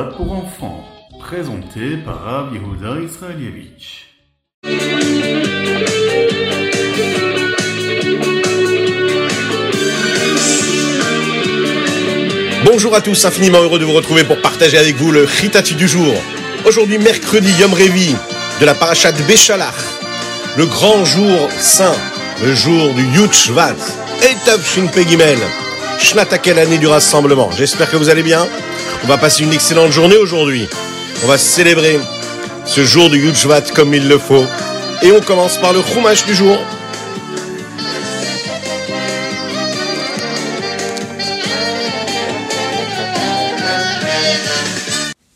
pour enfants, présenté par Rav Israelievich. Bonjour à tous, infiniment heureux de vous retrouver pour partager avec vous le Ritati du jour. Aujourd'hui, mercredi, Yom Revi, de la parachat Béchalach, le grand jour saint, le jour du Yud Shvat, Etav Shin Pegimel, Shnatakel année du rassemblement. J'espère que vous allez bien. On va passer une excellente journée aujourd'hui. On va célébrer ce jour du Yud Shvat comme il le faut. Et on commence par le Chumash du jour.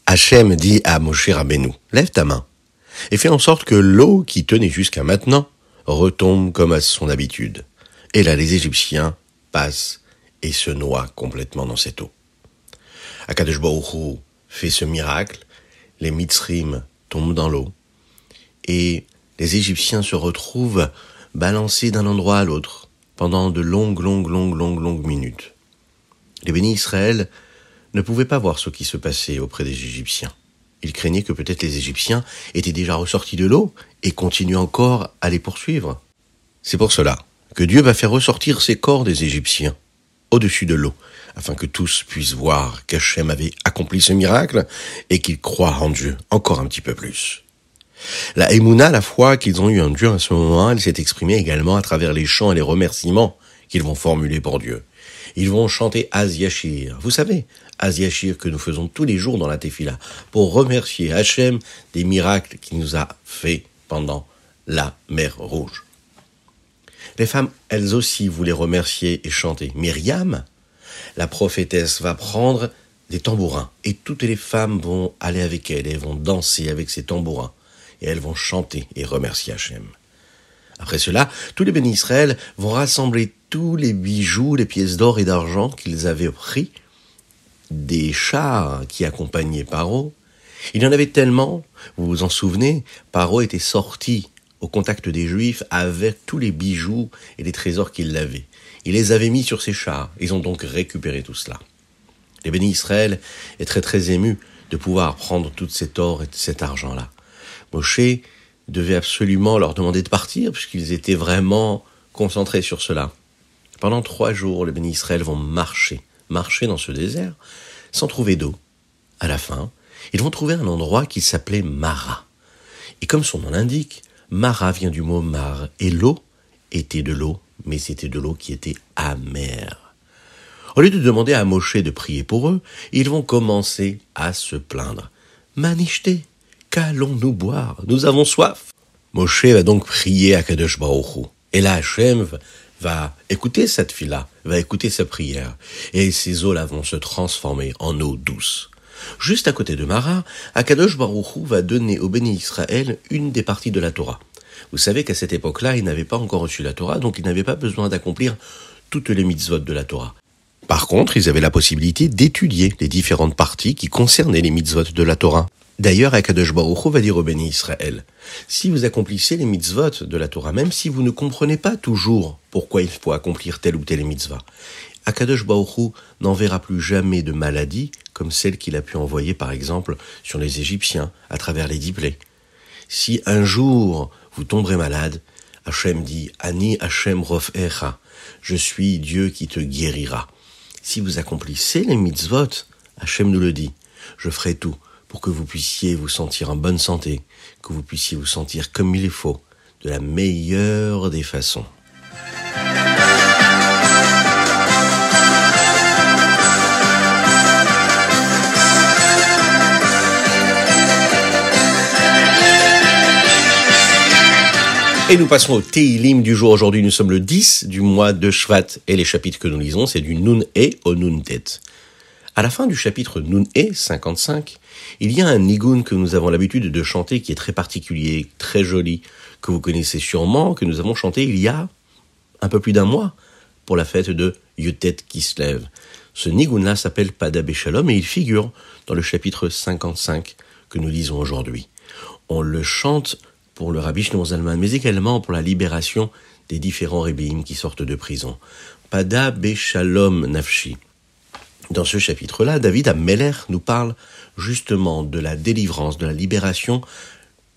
Hachem dit à Moshe Rabbeinu, lève ta main et fais en sorte que l'eau qui tenait jusqu'à maintenant retombe comme à son habitude. Et là, les Égyptiens passent et se noient complètement dans cette eau. Akadosh fait ce miracle, les Mitzrim tombent dans l'eau et les Égyptiens se retrouvent balancés d'un endroit à l'autre pendant de longues, longues, longues, longues, longues minutes. Les bénis Israël ne pouvaient pas voir ce qui se passait auprès des Égyptiens. Ils craignaient que peut-être les Égyptiens étaient déjà ressortis de l'eau et continuent encore à les poursuivre. C'est pour cela que Dieu va faire ressortir ces corps des Égyptiens au-dessus de l'eau, afin que tous puissent voir qu'Hachem avait accompli ce miracle et qu'ils croient en Dieu encore un petit peu plus. La Emouna, la foi qu'ils ont eu en Dieu à ce moment, elle s'est exprimée également à travers les chants et les remerciements qu'ils vont formuler pour Dieu. Ils vont chanter Az Yashir. Vous savez, Az Yashir que nous faisons tous les jours dans la Tefila pour remercier Hachem des miracles qu'il nous a fait pendant la mer Rouge. Les femmes, elles aussi, voulaient remercier et chanter. Myriam, la prophétesse, va prendre des tambourins et toutes les femmes vont aller avec elle et vont danser avec ces tambourins et elles vont chanter et remercier Hachem. Après cela, tous les bénis Israël vont rassembler tous les bijoux, les pièces d'or et d'argent qu'ils avaient pris des chars qui accompagnaient Paro. Il y en avait tellement, vous vous en souvenez, Paro était sorti au contact des Juifs avec tous les bijoux et les trésors qu'il avait. Il les avait mis sur ses chars. Ils ont donc récupéré tout cela. Les bénis Israël est très très ému de pouvoir prendre tout cet or et cet argent-là. Moshe devait absolument leur demander de partir puisqu'ils étaient vraiment concentrés sur cela. Pendant trois jours, les bénis Israël vont marcher, marcher dans ce désert sans trouver d'eau. À la fin, ils vont trouver un endroit qui s'appelait Mara. Et comme son nom l'indique, Mara vient du mot mar, et l'eau était de l'eau, mais c'était de l'eau qui était amère. Au lieu de demander à Moshe de prier pour eux, ils vont commencer à se plaindre. Manichté, qu'allons-nous boire? Nous avons soif. Moshe va donc prier à Kadosh Et là, Hachem va écouter cette fille-là, va écouter sa prière, et ces eaux-là vont se transformer en eau douce. Juste à côté de Mara, Akadosh Baruchou va donner au béni Israël une des parties de la Torah. Vous savez qu'à cette époque-là, ils n'avaient pas encore reçu la Torah, donc ils n'avaient pas besoin d'accomplir toutes les mitzvot de la Torah. Par contre, ils avaient la possibilité d'étudier les différentes parties qui concernaient les mitzvot de la Torah. D'ailleurs, Akadosh Baruch va dire au béni Israël, si vous accomplissez les mitzvot de la Torah, même si vous ne comprenez pas toujours pourquoi il faut accomplir telle ou telle mitzvah, Akadosh Baruch n'enverra plus jamais de maladie comme celle qu'il a pu envoyer par exemple sur les Égyptiens à travers les dix plaies. Si un jour vous tomberez malade, Hachem dit Ani Hachem Rof Echa, je suis Dieu qui te guérira. Si vous accomplissez les mitzvot, Hachem nous le dit, je ferai tout pour que vous puissiez vous sentir en bonne santé, que vous puissiez vous sentir comme il faut, de la meilleure des façons. Et nous passons au Teilim du jour. Aujourd'hui, nous sommes le 10 du mois de Shvat. Et les chapitres que nous lisons, c'est du Nun E au Nun Tet. À la fin du chapitre Nun E 55, il y a un nigun que nous avons l'habitude de chanter qui est très particulier, très joli, que vous connaissez sûrement, que nous avons chanté il y a un peu plus d'un mois pour la fête de Yutet Kislev. Ce nigun-là s'appelle Padab Shalom et il figure dans le chapitre 55 que nous lisons aujourd'hui. On le chante pour le rabbi Zalman, mais également pour la libération des différents rébéim qui sortent de prison. Pada Beshalom Nafshi. Dans ce chapitre-là, David Ameller nous parle justement de la délivrance, de la libération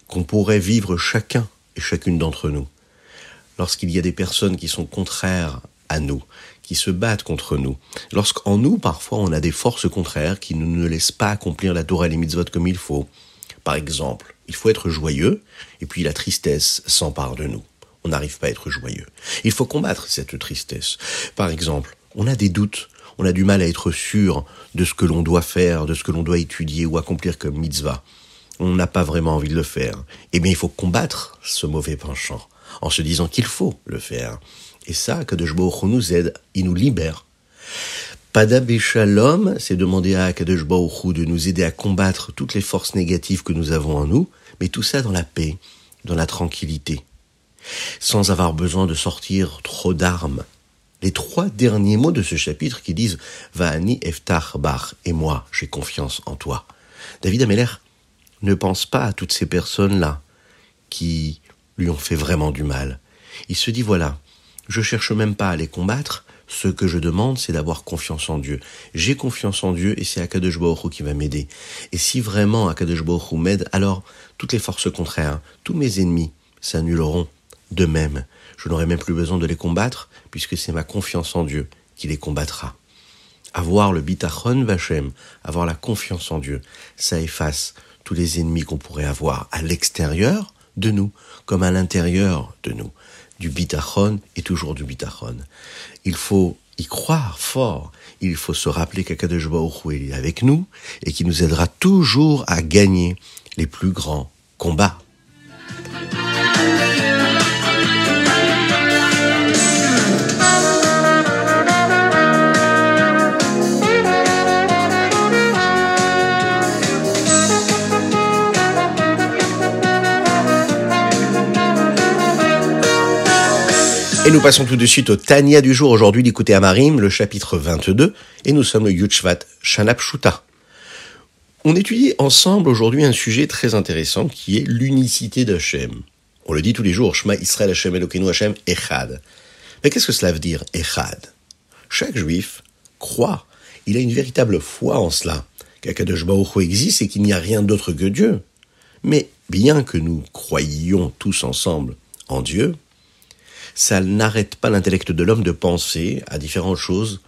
qu'on pourrait vivre chacun et chacune d'entre nous. Lorsqu'il y a des personnes qui sont contraires à nous, qui se battent contre nous, lorsqu'en nous, parfois, on a des forces contraires qui ne nous laissent pas accomplir la Torah et les mitzvot comme il faut. Par exemple, il faut être joyeux, et puis la tristesse s'empare de nous. On n'arrive pas à être joyeux. Il faut combattre cette tristesse. Par exemple, on a des doutes, on a du mal à être sûr de ce que l'on doit faire, de ce que l'on doit étudier ou accomplir comme mitzvah. On n'a pas vraiment envie de le faire. Eh bien, il faut combattre ce mauvais penchant en se disant qu'il faut le faire. Et ça, Kadosh nous aide, il nous libère. Padab Shalom, c'est demander à Kadosh de nous aider à combattre toutes les forces négatives que nous avons en nous, mais tout ça dans la paix, dans la tranquillité, sans avoir besoin de sortir trop d'armes, les trois derniers mots de ce chapitre qui disent Va'ani eftach bar et moi, j'ai confiance en toi. David Ameller ne pense pas à toutes ces personnes-là qui lui ont fait vraiment du mal. Il se dit voilà, je cherche même pas à les combattre, ce que je demande, c'est d'avoir confiance en Dieu. J'ai confiance en Dieu et c'est Akadosh Baruch qui va m'aider. Et si vraiment Akadosh Baruch m'aide, alors toutes les forces contraires, tous mes ennemis s'annuleront de même. Je n'aurai même plus besoin de les combattre puisque c'est ma confiance en Dieu qui les combattra. Avoir le bitachon vachem, avoir la confiance en Dieu, ça efface tous les ennemis qu'on pourrait avoir à l'extérieur de nous, comme à l'intérieur de nous. Du bitachon et toujours du bitachon. Il faut y croire fort. Il faut se rappeler qu'Akadosh Baruch est avec nous et qui nous aidera toujours à gagner les plus grands combats. Et nous passons tout de suite au Tania du jour aujourd'hui d'écouter Amarim, le chapitre 22, et nous sommes le Yudshvat Shanapshuta. On étudie ensemble aujourd'hui un sujet très intéressant qui est l'unicité d'Hachem. On le dit tous les jours, Shema Israël Hashem Elokeinu Hashem Echad. Mais qu'est-ce que cela veut dire, Echad? Chaque juif croit, il a une véritable foi en cela, qu'Akadosh Baruch existe et qu'il n'y a rien d'autre que Dieu. Mais bien que nous croyions tous ensemble en Dieu, ça n'arrête pas l'intellect de l'homme de penser à différentes choses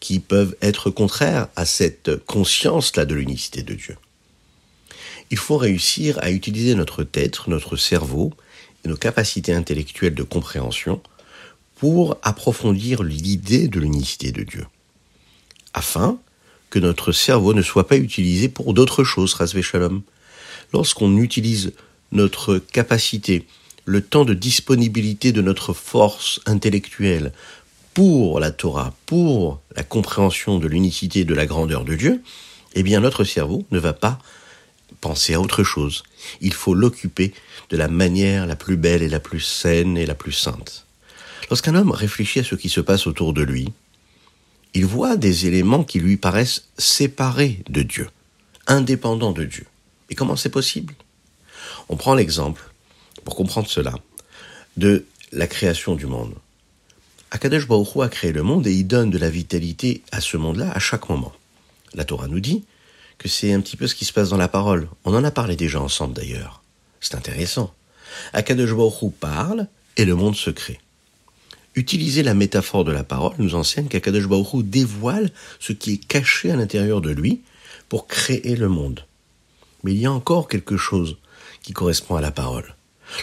qui peuvent être contraires à cette conscience-là de l'unicité de Dieu. Il faut réussir à utiliser notre tête, notre cerveau et nos capacités intellectuelles de compréhension pour approfondir l'idée de l'unicité de Dieu, afin que notre cerveau ne soit pas utilisé pour d'autres choses, Rasvé Shalom. Lorsqu'on utilise notre capacité le temps de disponibilité de notre force intellectuelle pour la Torah, pour la compréhension de l'unicité et de la grandeur de Dieu, eh bien notre cerveau ne va pas penser à autre chose. Il faut l'occuper de la manière la plus belle et la plus saine et la plus sainte. Lorsqu'un homme réfléchit à ce qui se passe autour de lui, il voit des éléments qui lui paraissent séparés de Dieu, indépendants de Dieu. Et comment c'est possible? On prend l'exemple pour comprendre cela, de la création du monde. Akadosh Baruch a créé le monde et il donne de la vitalité à ce monde-là à chaque moment. La Torah nous dit que c'est un petit peu ce qui se passe dans la parole. On en a parlé déjà ensemble d'ailleurs. C'est intéressant. Akadosh Baruch parle et le monde se crée. Utiliser la métaphore de la parole nous enseigne qu'Akadosh Baruch dévoile ce qui est caché à l'intérieur de lui pour créer le monde. Mais il y a encore quelque chose qui correspond à la parole.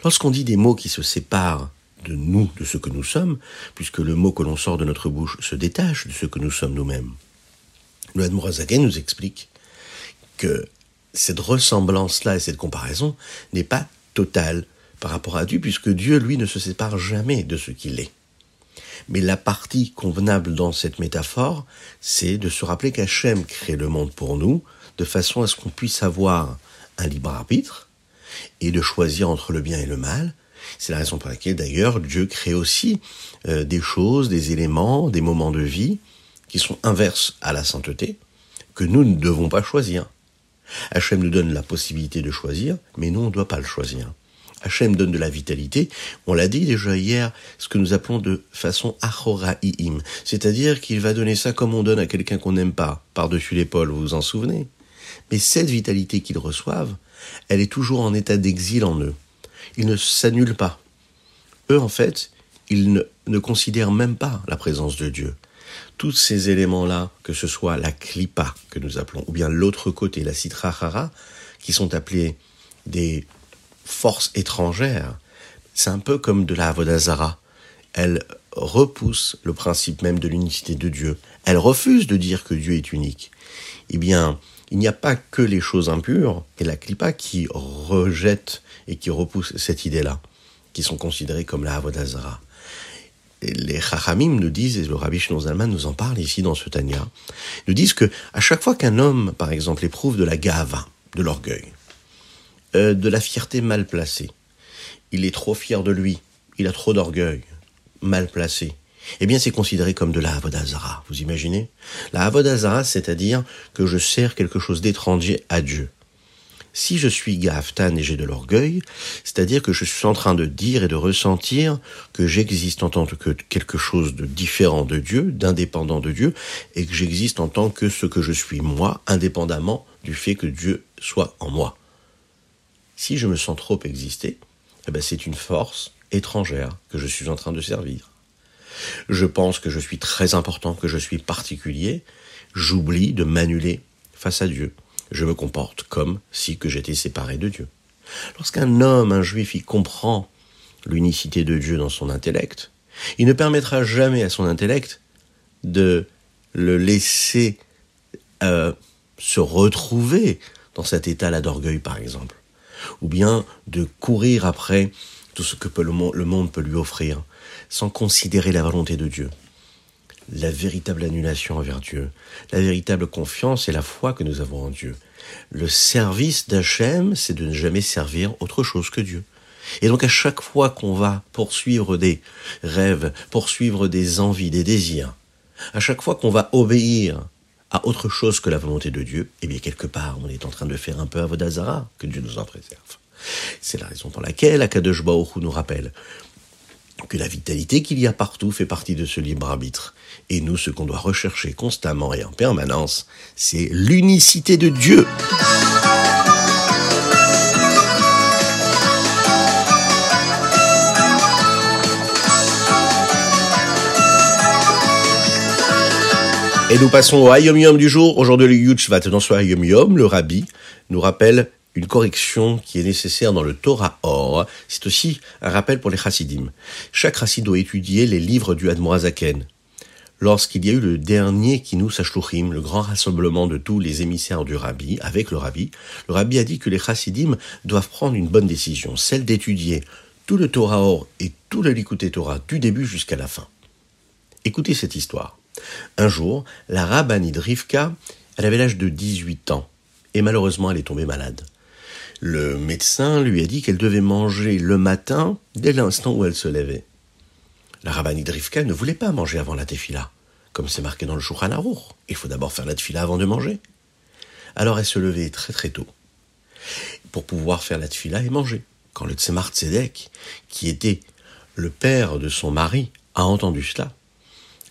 Lorsqu'on dit des mots qui se séparent de nous, de ce que nous sommes, puisque le mot que l'on sort de notre bouche se détache de ce que nous sommes nous-mêmes, le Admorazaken nous explique que cette ressemblance-là et cette comparaison n'est pas totale par rapport à Dieu, puisque Dieu, lui, ne se sépare jamais de ce qu'il est. Mais la partie convenable dans cette métaphore, c'est de se rappeler qu'Hachem crée le monde pour nous, de façon à ce qu'on puisse avoir un libre arbitre, et de choisir entre le bien et le mal. C'est la raison pour laquelle d'ailleurs Dieu crée aussi euh, des choses, des éléments, des moments de vie qui sont inverses à la sainteté, que nous ne devons pas choisir. Hachem nous donne la possibilité de choisir, mais nous on ne doit pas le choisir. Hachem donne de la vitalité. On l'a dit déjà hier, ce que nous appelons de façon achoraïm. C'est-à-dire qu'il va donner ça comme on donne à quelqu'un qu'on n'aime pas, par-dessus l'épaule, vous vous en souvenez? Mais cette vitalité qu'ils reçoivent, elle est toujours en état d'exil en eux. Ils ne s'annulent pas. Eux, en fait, ils ne, considèrent même pas la présence de Dieu tous ces éléments-là, que ce soit la klipa que nous appelons, ou bien l'autre côté, la citrahara, qui sont appelés des forces étrangères, c'est un peu comme de la avodazara. Elle repousse le principe même de l'unicité de Dieu. Elle refuse de dire que Dieu est unique. Eh bien, il n'y a pas que les choses impures et la klipa qui rejette et qui repousse cette idée-là, qui sont considérées comme la avodazara les Chachamim nous disent, et le Rabbi Zalman nous en parle ici dans ce Tanya, nous disent que à chaque fois qu'un homme, par exemple, éprouve de la gava, de l'orgueil, euh, de la fierté mal placée, il est trop fier de lui, il a trop d'orgueil, mal placé, eh bien c'est considéré comme de la Avodazara, vous imaginez? La Avodazara, c'est-à-dire que je sers quelque chose d'étranger à Dieu. Si je suis Gaftan et j'ai de l'orgueil, c'est-à-dire que je suis en train de dire et de ressentir que j'existe en tant que quelque chose de différent de Dieu, d'indépendant de Dieu, et que j'existe en tant que ce que je suis moi, indépendamment du fait que Dieu soit en moi. Si je me sens trop exister, eh ben c'est une force étrangère que je suis en train de servir. Je pense que je suis très important, que je suis particulier, j'oublie de m'annuler face à Dieu. Je me comporte comme si que j'étais séparé de Dieu. Lorsqu'un homme, un juif, y comprend l'unicité de Dieu dans son intellect, il ne permettra jamais à son intellect de le laisser euh, se retrouver dans cet état-là d'orgueil, par exemple, ou bien de courir après tout ce que le monde peut lui offrir, sans considérer la volonté de Dieu la véritable annulation envers Dieu, la véritable confiance et la foi que nous avons en Dieu. Le service d'Hachem, c'est de ne jamais servir autre chose que Dieu. Et donc à chaque fois qu'on va poursuivre des rêves, poursuivre des envies, des désirs, à chaque fois qu'on va obéir à autre chose que la volonté de Dieu, eh bien quelque part on est en train de faire un peu à Vodazara, que Dieu nous en préserve. C'est la raison pour laquelle Akadosh Baruch nous rappelle que la vitalité qu'il y a partout fait partie de ce libre arbitre. Et nous, ce qu'on doit rechercher constamment et en permanence, c'est l'unicité de Dieu. Et nous passons au Hayom Yom du jour. Aujourd'hui, le Yutchvat dans ce Hayom Yom, le Rabbi nous rappelle une correction qui est nécessaire dans le Torah Or. C'est aussi un rappel pour les chassidim. Chaque chassid doit étudier les livres du Admorazaken. Lorsqu'il y a eu le dernier Kinu Sashluchim, le grand rassemblement de tous les émissaires du Rabbi, avec le Rabbi, le Rabbi a dit que les chassidim doivent prendre une bonne décision, celle d'étudier tout le Torah Or et tout le Likuté Torah du début jusqu'à la fin. Écoutez cette histoire. Un jour, la rabbinide Rivka, elle avait l'âge de 18 ans, et malheureusement elle est tombée malade. Le médecin lui a dit qu'elle devait manger le matin dès l'instant où elle se levait. La rabbinite Rivka ne voulait pas manger avant la tefila, comme c'est marqué dans le Shulchan Aruch. Il faut d'abord faire la tefila avant de manger. Alors elle se levait très très tôt pour pouvoir faire la tefila et manger. Quand le Tzemar Tzedek, qui était le père de son mari, a entendu cela,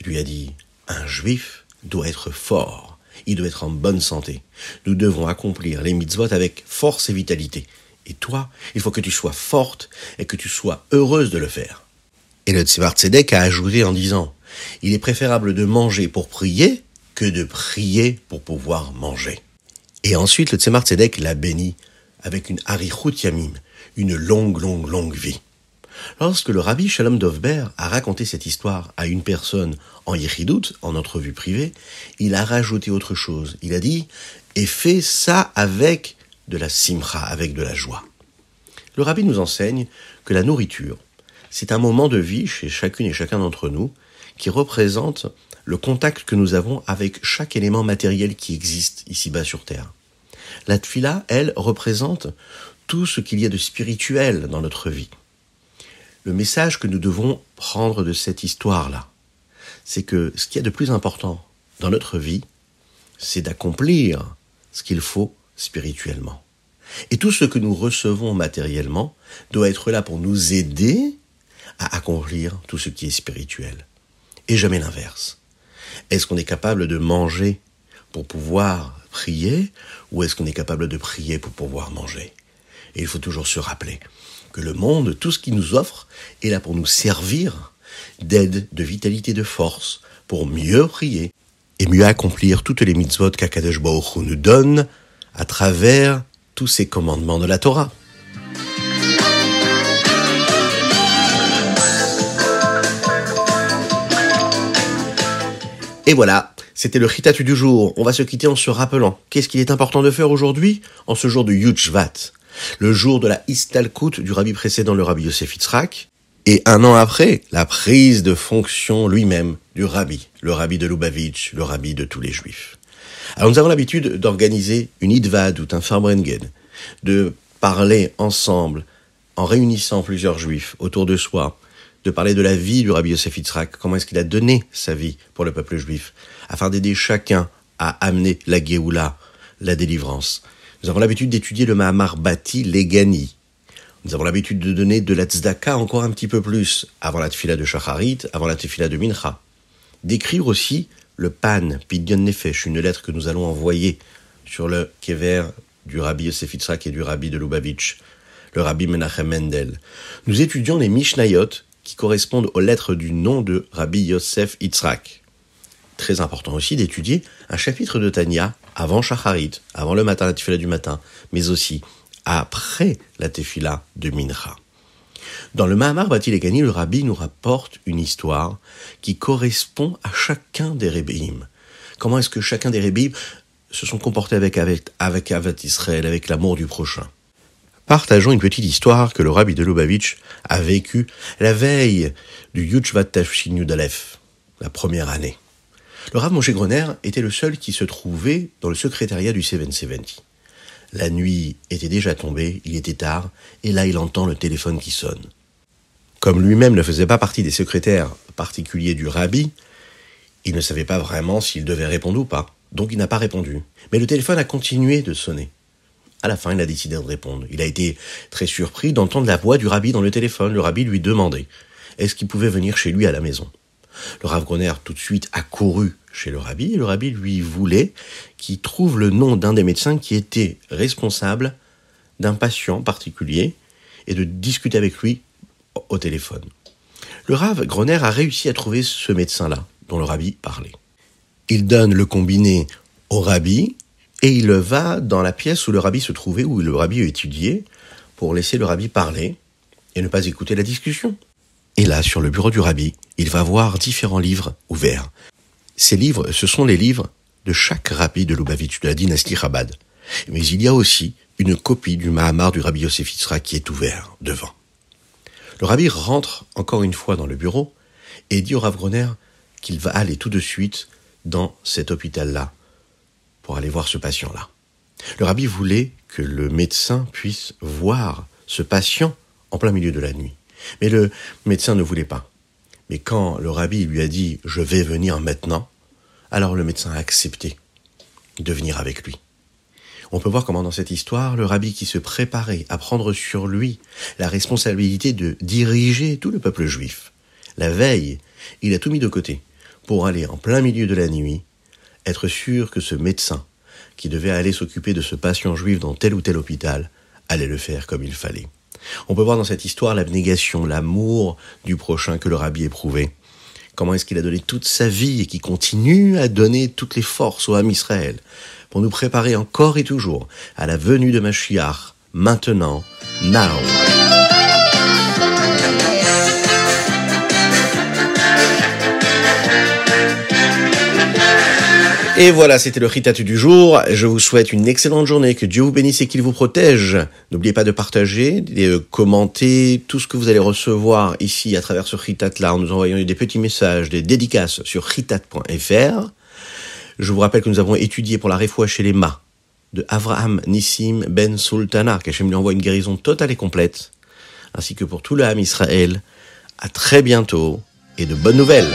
lui a dit Un juif doit être fort il doit être en bonne santé. Nous devons accomplir les mitzvot avec force et vitalité. Et toi, il faut que tu sois forte et que tu sois heureuse de le faire. Et le Tzimar Tzedek a ajouté en disant, il est préférable de manger pour prier que de prier pour pouvoir manger. Et ensuite, le Tzemar Tzedek l'a béni avec une harichut yamim, une longue, longue, longue vie. Lorsque le rabbi Shalom Dovber a raconté cette histoire à une personne en Yichidut, en entrevue privée, il a rajouté autre chose. Il a dit et fais ça avec de la simcha, avec de la joie. Le rabbi nous enseigne que la nourriture, c'est un moment de vie chez chacune et chacun d'entre nous qui représente le contact que nous avons avec chaque élément matériel qui existe ici-bas sur Terre. La tfila, elle, représente tout ce qu'il y a de spirituel dans notre vie le message que nous devons prendre de cette histoire-là, c'est que ce qu'il y a de plus important dans notre vie, c'est d'accomplir ce qu'il faut spirituellement. Et tout ce que nous recevons matériellement doit être là pour nous aider à accomplir tout ce qui est spirituel. Et jamais l'inverse. Est-ce qu'on est capable de manger pour pouvoir prier ou est-ce qu'on est capable de prier pour pouvoir manger? Et il faut toujours se rappeler que le monde, tout ce qu'il nous offre, est là pour nous servir d'aide, de vitalité, de force, pour mieux prier et mieux accomplir toutes les mitzvot qu'Akadosh Baruch nous donne à travers tous ces commandements de la Torah. Et voilà, c'était le Ritatu du jour. On va se quitter en se rappelant qu'est-ce qu'il est important de faire aujourd'hui, en ce jour de Yudshvat, le jour de la Istalkut du rabbi précédent, le rabbi Yosef Yitzhak, et un an après, la prise de fonction lui-même du rabbi, le rabbi de Lubavitch, le rabbi de tous les juifs. Alors nous avons l'habitude d'organiser une idvad ou un farbrengen, de parler ensemble, en réunissant plusieurs juifs autour de soi, de parler de la vie du rabbi Yosef Yitzhak, comment est-ce qu'il a donné sa vie pour le peuple juif, afin d'aider chacun à amener la Géoula, la délivrance. Nous avons l'habitude d'étudier le Mahamar Bati Legani, nous avons l'habitude de donner de la tzedaka encore un petit peu plus, avant la tefila de Shacharit, avant la tefila de Mincha. D'écrire aussi le pan, Pidyon Nefesh, une lettre que nous allons envoyer sur le kever du rabbi Yosef Yitzhak et du rabbi de Lubavitch, le rabbi Menachem Mendel. Nous étudions les Mishnayot qui correspondent aux lettres du nom de rabbi Yosef Yitzhak. Très important aussi d'étudier un chapitre de Tanya avant Shacharit, avant le matin, la tefila du matin, mais aussi après la tefila de Mincha. Dans le Mahamar Batilegani, le rabbi nous rapporte une histoire qui correspond à chacun des rébéim. Comment est-ce que chacun des rébéim se sont comportés avec, avec, avec Avat Israël, avec l'amour du prochain? Partageons une petite histoire que le rabbi de Lubavitch a vécue la veille du Yuchvat Tafshin Yudalef, la première année. Le Rav Moshe Groner était le seul qui se trouvait dans le secrétariat du 770. La nuit était déjà tombée, il était tard, et là il entend le téléphone qui sonne. Comme lui-même ne faisait pas partie des secrétaires particuliers du rabbi, il ne savait pas vraiment s'il devait répondre ou pas, donc il n'a pas répondu. Mais le téléphone a continué de sonner. À la fin, il a décidé de répondre. Il a été très surpris d'entendre la voix du rabbi dans le téléphone. Le rabbi lui demandait est-ce qu'il pouvait venir chez lui à la maison? Le Rav Groner tout de suite a couru chez le rabbi, le rabbi lui voulait qu'il trouve le nom d'un des médecins qui était responsable d'un patient particulier et de discuter avec lui au téléphone. Le Rav Groner a réussi à trouver ce médecin-là, dont le rabbi parlait. Il donne le combiné au rabbi et il va dans la pièce où le rabbi se trouvait, où le rabbi étudiait, pour laisser le rabbi parler et ne pas écouter la discussion. Et là, sur le bureau du rabbi, il va voir différents livres ouverts. Ces livres, ce sont les livres de chaque rabbi de Lubavitch, de la dynastie Chabad. Mais il y a aussi une copie du Mahamar du rabbi Yosef qui est ouvert devant. Le rabbi rentre encore une fois dans le bureau et dit au Rav Groner qu'il va aller tout de suite dans cet hôpital-là pour aller voir ce patient-là. Le rabbi voulait que le médecin puisse voir ce patient en plein milieu de la nuit. Mais le médecin ne voulait pas. Mais quand le rabbi lui a dit je vais venir maintenant, alors le médecin a accepté de venir avec lui. On peut voir comment dans cette histoire, le rabbi qui se préparait à prendre sur lui la responsabilité de diriger tout le peuple juif, la veille, il a tout mis de côté pour aller en plein milieu de la nuit, être sûr que ce médecin, qui devait aller s'occuper de ce patient juif dans tel ou tel hôpital, allait le faire comme il fallait. On peut voir dans cette histoire l'abnégation, l'amour du prochain que le rabbi éprouvait. Comment est-ce qu'il a donné toute sa vie et qui continue à donner toutes les forces au Ham Israël pour nous préparer encore et toujours à la venue de Mashiach, maintenant, now. Et voilà, c'était le Ritatu du jour. Je vous souhaite une excellente journée, que Dieu vous bénisse et qu'il vous protège. N'oubliez pas de partager, de commenter tout ce que vous allez recevoir ici à travers ce Ritat-là en nous envoyant des petits messages, des dédicaces sur ritat.fr. Je vous rappelle que nous avons étudié pour la réfoua chez les mâts de Avraham Nissim Ben Sultana, qu'Hachem lui envoie une guérison totale et complète, ainsi que pour tout le Ham Israël. À très bientôt et de bonnes nouvelles.